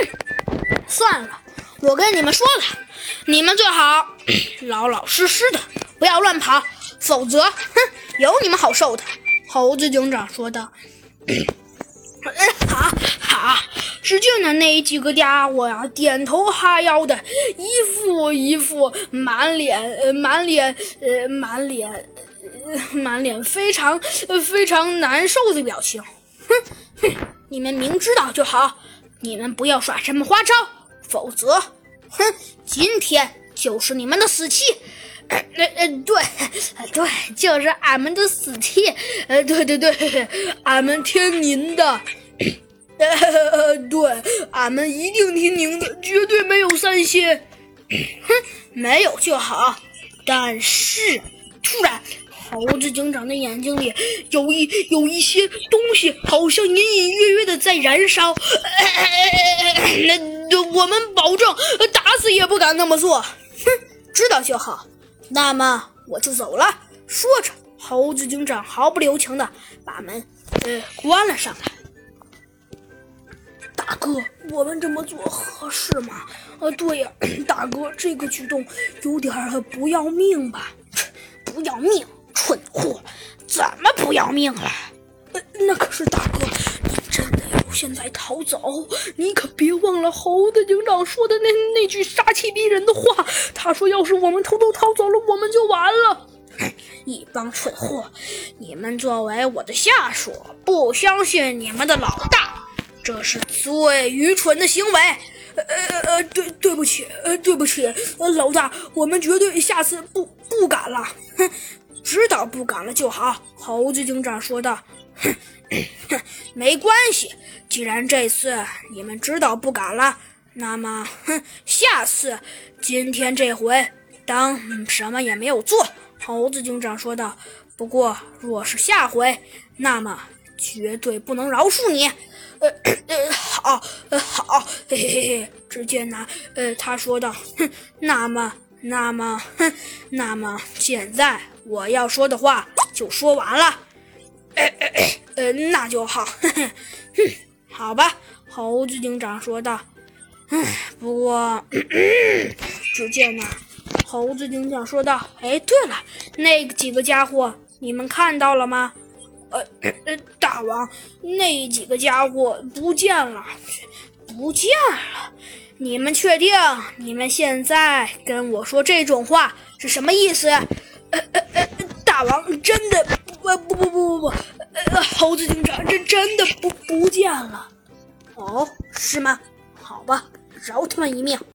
算了，我跟你们说了，你们最好 老老实实的，不要乱跑，否则，哼，有你们好受的。”猴子警长说道。好好，只见呢那几个家伙呀，点头哈腰的，一副一副满脸呃满脸呃满脸呃满脸非常呃非常难受的表情。哼哼，你们明知道就好，你们不要耍什么花招，否则，哼，今天就是你们的死期。呃呃对对，就是俺们的死期。呃对对对，俺们听您的。呃对，俺们一定听您的，绝对没有三心。哼，没有就好。但是，突然，猴子警长的眼睛里有一有一些东西，好像隐隐约约的在燃烧。那我们保证打死也不敢那么做。哼，知道就好。那么我就走了。说着，猴子警长毫不留情的把门呃关了上来。大哥，我们这么做合适吗？呃，对呀，大哥，这个举动有点不要命吧？不要命，蠢货！怎么不要命了？呃，那可是大哥，你真的要现在逃走？你可别忘了猴子警长说的那那句杀气逼人的话。他说，要是我们偷偷逃走了，我们就完了。一帮蠢货！你们作为我的下属，不相信你们的老大。这是最愚蠢的行为，呃呃呃，对对不起，呃对不起，呃老大，我们绝对下次不不敢了。哼，知道不敢了就好。猴子警长说道。哼哼，没关系，既然这次你们知道不敢了，那么哼，下次今天这回当什么也没有做。猴子警长说道。不过若是下回，那么绝对不能饶恕你。呃呃，好，呃好，嘿嘿嘿。只见那呃，他说道：“哼，那么，那么，哼，那么，现在我要说的话就说完了。呃呃呃，那就好。哼，好吧。”猴子警长说道。唉，不过，只见那猴子警长说道：“哎，对了，那几个家伙，你们看到了吗？”呃呃，大王，那几个家伙不见了，不见了！你们确定？你们现在跟我说这种话是什么意思？呃呃呃，大王，真的不不不不不不，呃，猴子警长，这真的不不见了。哦，是吗？好吧，饶他们一命。